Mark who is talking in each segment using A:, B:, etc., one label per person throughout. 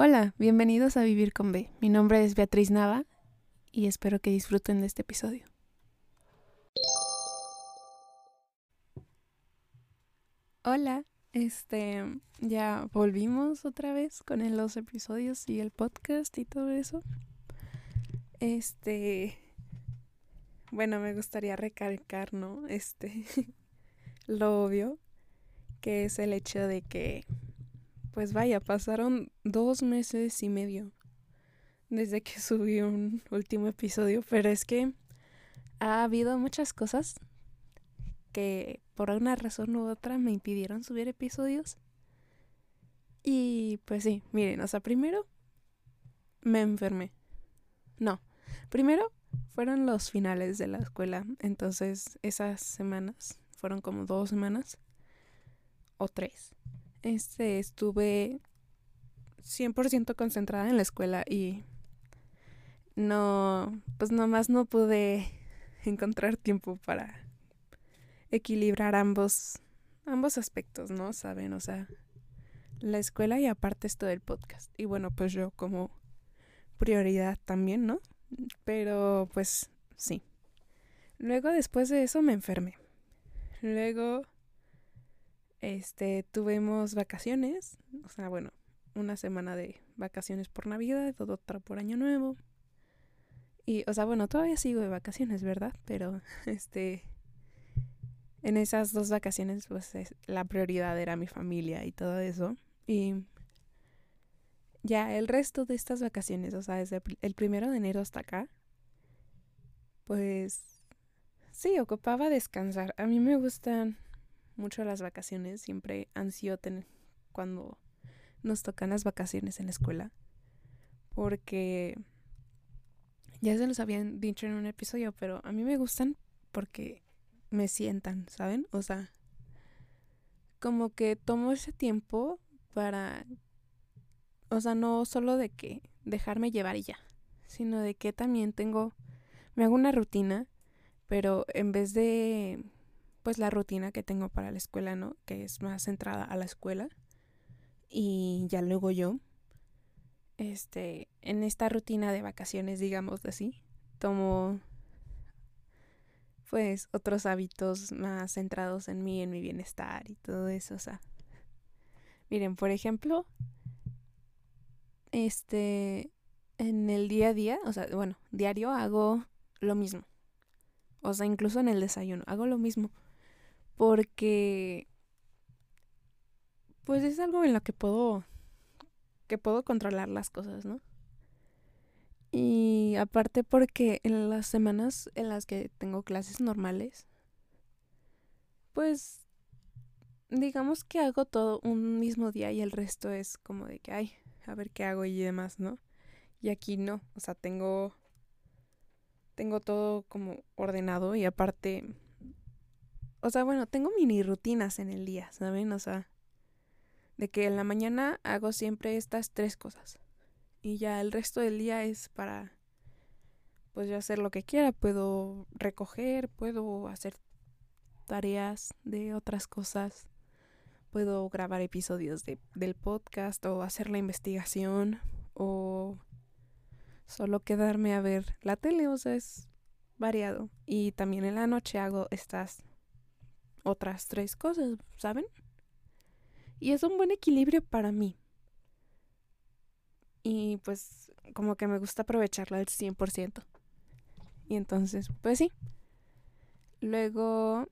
A: Hola, bienvenidos a Vivir con B. Mi nombre es Beatriz Nava y espero que disfruten de este episodio. Hola, este, ya volvimos otra vez con los episodios y el podcast y todo eso. Este, bueno, me gustaría recalcar, ¿no? Este, lo obvio, que es el hecho de que, pues vaya, pasaron dos meses y medio desde que subí un último episodio, pero es que ha habido muchas cosas que por una razón u otra me impidieron subir episodios. Y pues sí, miren, o sea, primero me enfermé. No, primero fueron los finales de la escuela, entonces esas semanas fueron como dos semanas o tres. Este, estuve 100% concentrada en la escuela y no, pues nomás no pude encontrar tiempo para equilibrar ambos, ambos aspectos, ¿no? Saben, o sea, la escuela y aparte esto del podcast. Y bueno, pues yo como prioridad también, ¿no? Pero pues sí. Luego después de eso me enfermé. Luego este tuvimos vacaciones, o sea, bueno, una semana de vacaciones por Navidad, otra por Año Nuevo. Y o sea, bueno, todavía sigo de vacaciones, ¿verdad? Pero este en esas dos vacaciones pues la prioridad era mi familia y todo eso. Y ya el resto de estas vacaciones, o sea, desde el primero de enero hasta acá, pues sí, ocupaba descansar. A mí me gustan mucho las vacaciones, siempre ansío tener cuando nos tocan las vacaciones en la escuela, porque ya se los habían dicho en un episodio, pero a mí me gustan porque me sientan, ¿saben? O sea, como que tomo ese tiempo para, o sea, no solo de que dejarme llevar y ya, sino de que también tengo, me hago una rutina, pero en vez de, pues la rutina que tengo para la escuela, ¿no? Que es más centrada a la escuela y ya luego yo, este, en esta rutina de vacaciones, digamos así, tomo pues otros hábitos más centrados en mí, en mi bienestar y todo eso, o sea. Miren, por ejemplo, este en el día a día, o sea, bueno, diario hago lo mismo. O sea, incluso en el desayuno hago lo mismo porque pues es algo en lo que puedo que puedo controlar las cosas, ¿no? Y aparte porque en las semanas en las que tengo clases normales, pues digamos que hago todo un mismo día y el resto es como de que, ay, a ver qué hago y demás, ¿no? Y aquí no, o sea, tengo tengo todo como ordenado y aparte o sea, bueno, tengo mini rutinas en el día, ¿saben? O sea, de que en la mañana hago siempre estas tres cosas y ya el resto del día es para pues yo hacer lo que quiera, puedo recoger, puedo hacer tareas de otras cosas, puedo grabar episodios de, del podcast o hacer la investigación o solo quedarme a ver la tele, o sea, es variado. Y también en la noche hago estas otras tres cosas, ¿saben? Y es un buen equilibrio para mí, y pues como que me gusta aprovecharla al 100%. Y entonces, pues sí. Luego,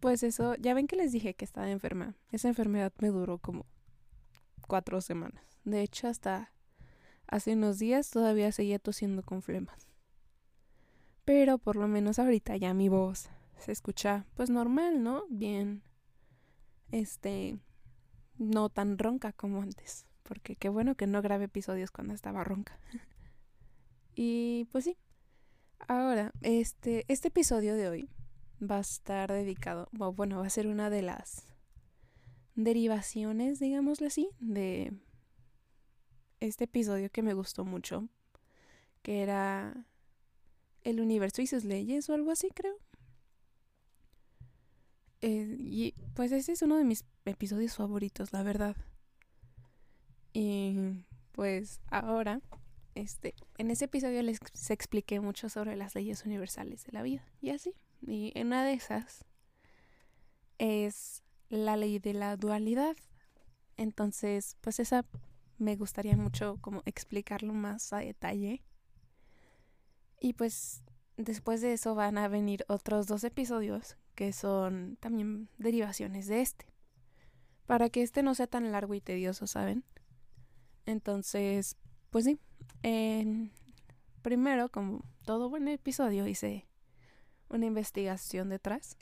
A: pues eso, ya ven que les dije que estaba enferma. Esa enfermedad me duró como cuatro semanas. De hecho, hasta hace unos días todavía seguía tosiendo con flemas. Pero por lo menos ahorita ya mi voz se escucha pues normal, ¿no? Bien. Este, no tan ronca como antes porque qué bueno que no grabé episodios cuando estaba ronca. y pues sí. Ahora, este, este episodio de hoy va a estar dedicado, bueno, va a ser una de las derivaciones, digámosle así, de este episodio que me gustó mucho, que era el universo y sus leyes o algo así, creo. Eh, y pues ese es uno de mis episodios favoritos, la verdad. Y pues ahora, este, en ese episodio les expliqué mucho sobre las leyes universales de la vida y así. Y una de esas es la ley de la dualidad. Entonces, pues esa me gustaría mucho como explicarlo más a detalle. Y pues después de eso van a venir otros dos episodios que son también derivaciones de este. Para que este no sea tan largo y tedioso, ¿saben? Entonces, pues sí. primero, como todo buen episodio, hice una investigación detrás.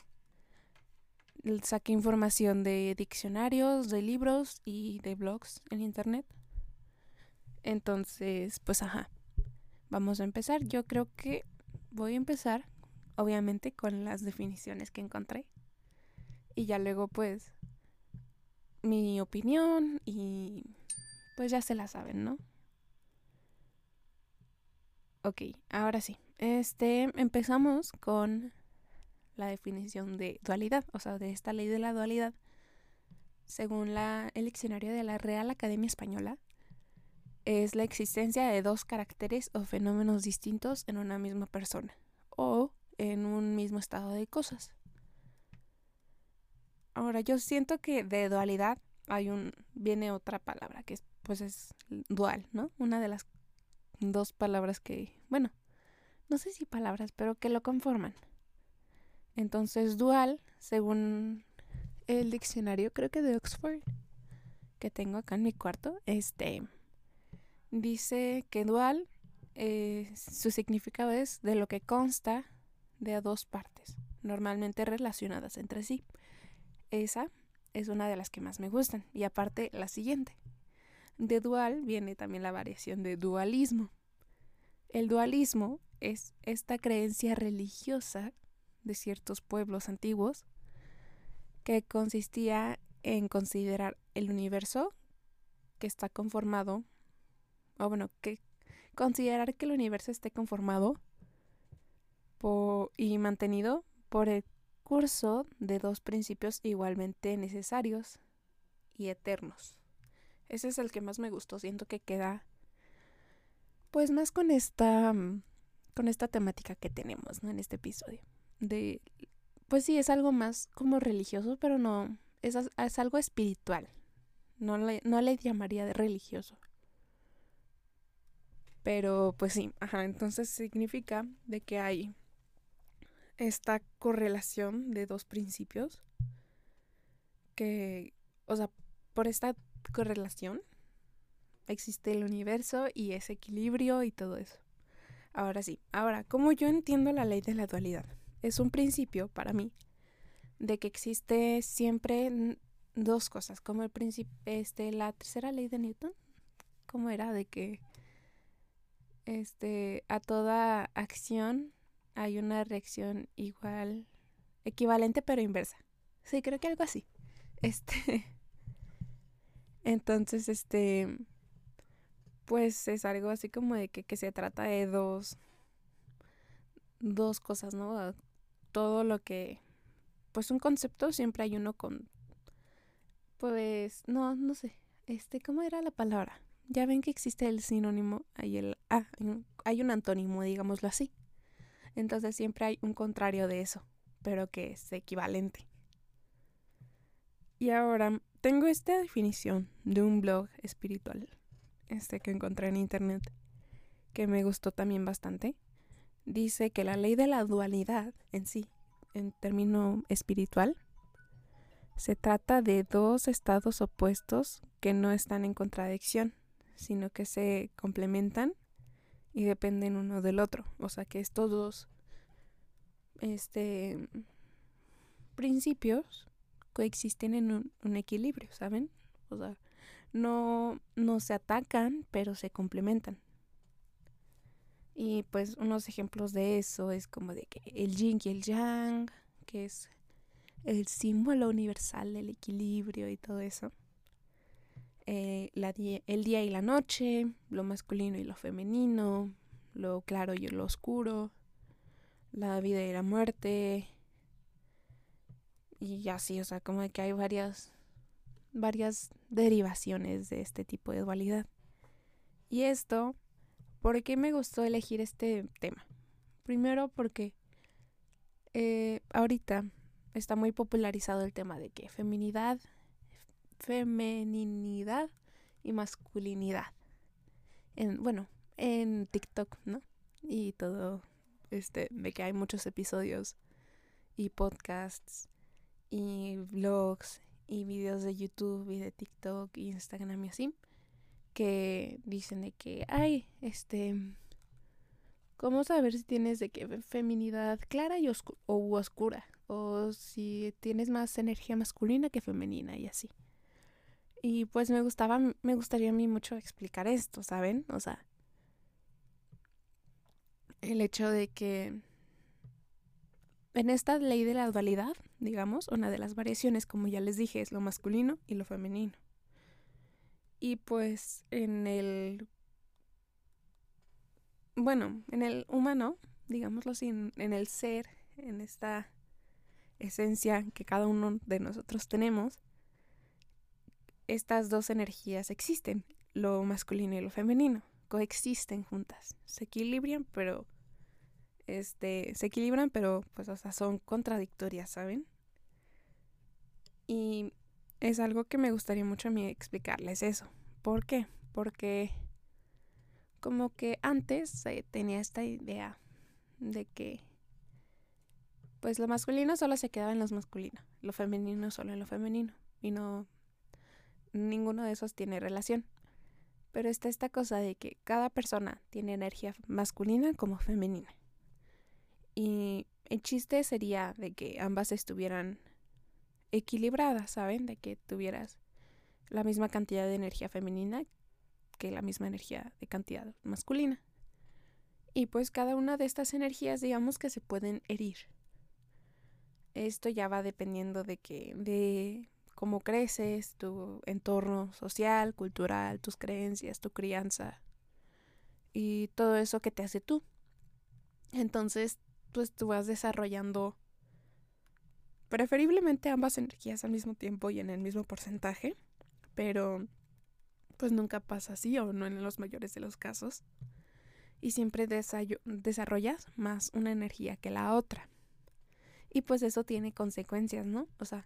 A: Saqué información de diccionarios, de libros y de blogs en internet. Entonces, pues ajá. Vamos a empezar. Yo creo que voy a empezar, obviamente, con las definiciones que encontré. Y ya luego, pues, mi opinión y pues ya se la saben, ¿no? Ok, ahora sí. Este, empezamos con la definición de dualidad, o sea, de esta ley de la dualidad. Según la, el diccionario de la Real Academia Española, es la existencia de dos caracteres o fenómenos distintos en una misma persona en un mismo estado de cosas. Ahora, yo siento que de dualidad hay un viene otra palabra que es, pues es dual, ¿no? Una de las dos palabras que, bueno, no sé si palabras, pero que lo conforman. Entonces, dual, según el diccionario, creo que de Oxford, que tengo acá en mi cuarto, este dice que dual, eh, su significado es de lo que consta de dos partes, normalmente relacionadas entre sí. Esa es una de las que más me gustan. Y aparte, la siguiente. De dual viene también la variación de dualismo. El dualismo es esta creencia religiosa de ciertos pueblos antiguos que consistía en considerar el universo que está conformado o bueno, que considerar que el universo esté conformado y mantenido por el curso de dos principios igualmente necesarios y eternos. Ese es el que más me gustó, siento que queda pues más con esta con esta temática que tenemos, en este episodio. De pues sí, es algo más como religioso, pero no es, es algo espiritual. No le, no le llamaría de religioso. Pero pues sí, ajá, entonces significa de que hay esta correlación de dos principios que, o sea, por esta correlación existe el universo y ese equilibrio y todo eso. Ahora sí, ahora, ¿cómo yo entiendo la ley de la dualidad? Es un principio para mí de que existe siempre dos cosas, como el principio, este, la tercera ley de Newton, ¿cómo era? De que este, a toda acción hay una reacción igual, equivalente pero inversa. Sí, creo que algo así. Este. Entonces, este. Pues es algo así como de que, que se trata de dos. Dos cosas, ¿no? Todo lo que. Pues un concepto siempre hay uno con. Pues. No, no sé. Este, ¿cómo era la palabra? Ya ven que existe el sinónimo, hay el ah, hay un antónimo, digámoslo así. Entonces siempre hay un contrario de eso, pero que es equivalente. Y ahora tengo esta definición de un blog espiritual, este que encontré en internet, que me gustó también bastante. Dice que la ley de la dualidad en sí, en término espiritual, se trata de dos estados opuestos que no están en contradicción, sino que se complementan y dependen uno del otro. O sea que estos dos este, principios coexisten en un, equilibrio, ¿saben? O sea, no, no se atacan, pero se complementan. Y pues unos ejemplos de eso es como de que el yin y el yang, que es el símbolo universal del equilibrio y todo eso. Eh, el día y la noche, lo masculino y lo femenino, lo claro y lo oscuro, la vida y la muerte, y así, o sea, como que hay varias, varias derivaciones de este tipo de dualidad. Y esto, ¿por qué me gustó elegir este tema? Primero porque eh, ahorita está muy popularizado el tema de que feminidad, femeninidad y masculinidad. En, bueno, en TikTok, ¿no? Y todo, este, de que hay muchos episodios y podcasts y vlogs y videos de YouTube y de TikTok y Instagram y así que dicen de que ay este cómo saber si tienes de qué feminidad clara y o oscura o si tienes más energía masculina que femenina y así y pues me gustaba me gustaría a mí mucho explicar esto saben o sea el hecho de que en esta ley de la dualidad, digamos, una de las variaciones, como ya les dije, es lo masculino y lo femenino. Y pues en el... Bueno, en el humano, digámoslo así, en, en el ser, en esta esencia que cada uno de nosotros tenemos, estas dos energías existen, lo masculino y lo femenino, coexisten juntas, se equilibran, pero este, se equilibran, pero pues, o sea, son contradictorias, ¿saben? Y es algo que me gustaría mucho a mí explicarles eso. ¿Por qué? Porque como que antes tenía esta idea de que pues lo masculino solo se quedaba en lo masculino, lo femenino solo en lo femenino y no ninguno de esos tiene relación. Pero está esta cosa de que cada persona tiene energía masculina como femenina. Y el chiste sería de que ambas estuvieran equilibradas, ¿saben? De que tuvieras la misma cantidad de energía femenina que la misma energía de cantidad masculina. Y pues cada una de estas energías digamos que se pueden herir. Esto ya va dependiendo de que de cómo creces, tu entorno social, cultural, tus creencias, tu crianza y todo eso que te hace tú. Entonces, pues tú vas desarrollando preferiblemente ambas energías al mismo tiempo y en el mismo porcentaje, pero pues nunca pasa así o no en los mayores de los casos. Y siempre desarrollas más una energía que la otra. Y pues eso tiene consecuencias, ¿no? O sea,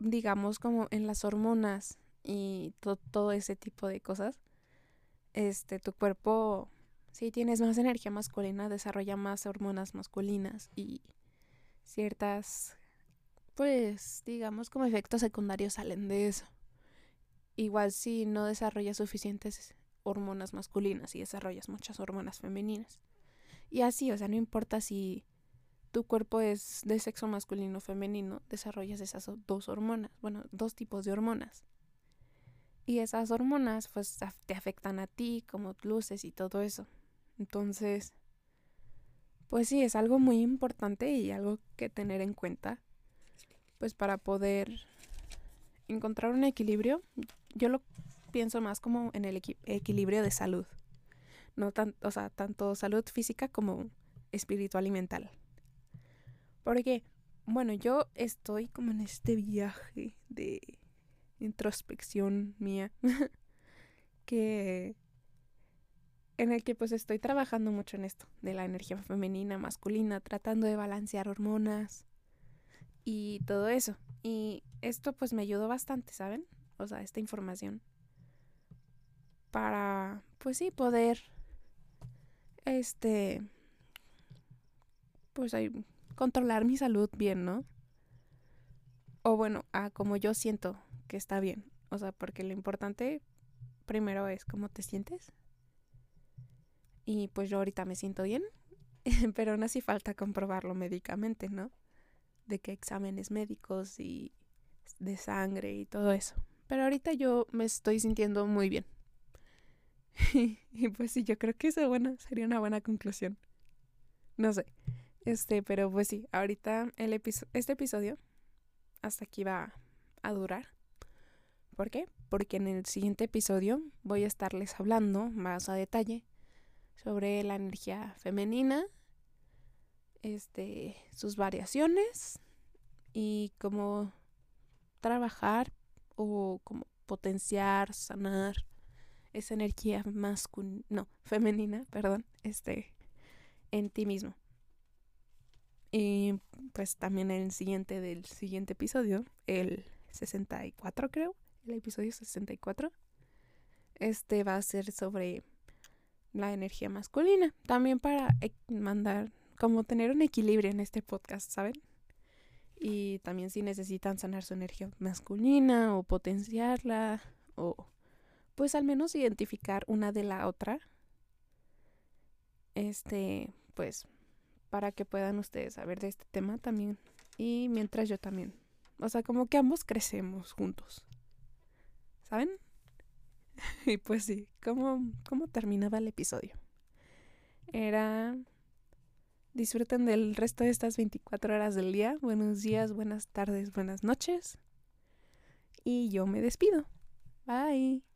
A: digamos como en las hormonas y todo ese tipo de cosas, este, tu cuerpo si tienes más energía masculina, desarrolla más hormonas masculinas y ciertas, pues, digamos, como efectos secundarios salen de eso. Igual si no desarrollas suficientes hormonas masculinas y desarrollas muchas hormonas femeninas. Y así, o sea, no importa si tu cuerpo es de sexo masculino o femenino, desarrollas esas dos hormonas, bueno, dos tipos de hormonas. Y esas hormonas pues te afectan a ti, como luces y todo eso. Entonces, pues sí, es algo muy importante y algo que tener en cuenta, pues para poder encontrar un equilibrio. Yo lo pienso más como en el equilibrio de salud, no tan, o sea, tanto salud física como espiritual y mental. Porque, bueno, yo estoy como en este viaje de introspección mía que en el que pues estoy trabajando mucho en esto, de la energía femenina, masculina, tratando de balancear hormonas y todo eso. Y esto pues me ayudó bastante, ¿saben? O sea, esta información. Para, pues sí, poder, este, pues ahí, controlar mi salud bien, ¿no? O bueno, a como yo siento que está bien. O sea, porque lo importante primero es cómo te sientes y pues yo ahorita me siento bien, pero no hace falta comprobarlo médicamente, ¿no? De qué exámenes médicos y de sangre y todo eso. Pero ahorita yo me estoy sintiendo muy bien. y pues sí, yo creo que eso bueno, sería una buena conclusión. No sé. Este, pero pues sí, ahorita el este episodio hasta aquí va a durar. ¿Por qué? Porque en el siguiente episodio voy a estarles hablando más a detalle sobre la energía femenina, este, sus variaciones y cómo trabajar o cómo potenciar, sanar esa energía masculina, no, femenina, perdón, este, en ti mismo. Y pues también el siguiente del siguiente episodio, el 64 creo, el episodio 64, este va a ser sobre la energía masculina, también para mandar, como tener un equilibrio en este podcast, ¿saben? Y también si necesitan sanar su energía masculina o potenciarla o pues al menos identificar una de la otra. Este, pues para que puedan ustedes saber de este tema también y mientras yo también. O sea, como que ambos crecemos juntos. ¿Saben? y pues sí, ¿cómo, ¿cómo terminaba el episodio? Era Disfruten del resto de estas 24 horas del día. Buenos días, buenas tardes, buenas noches. Y yo me despido. Bye.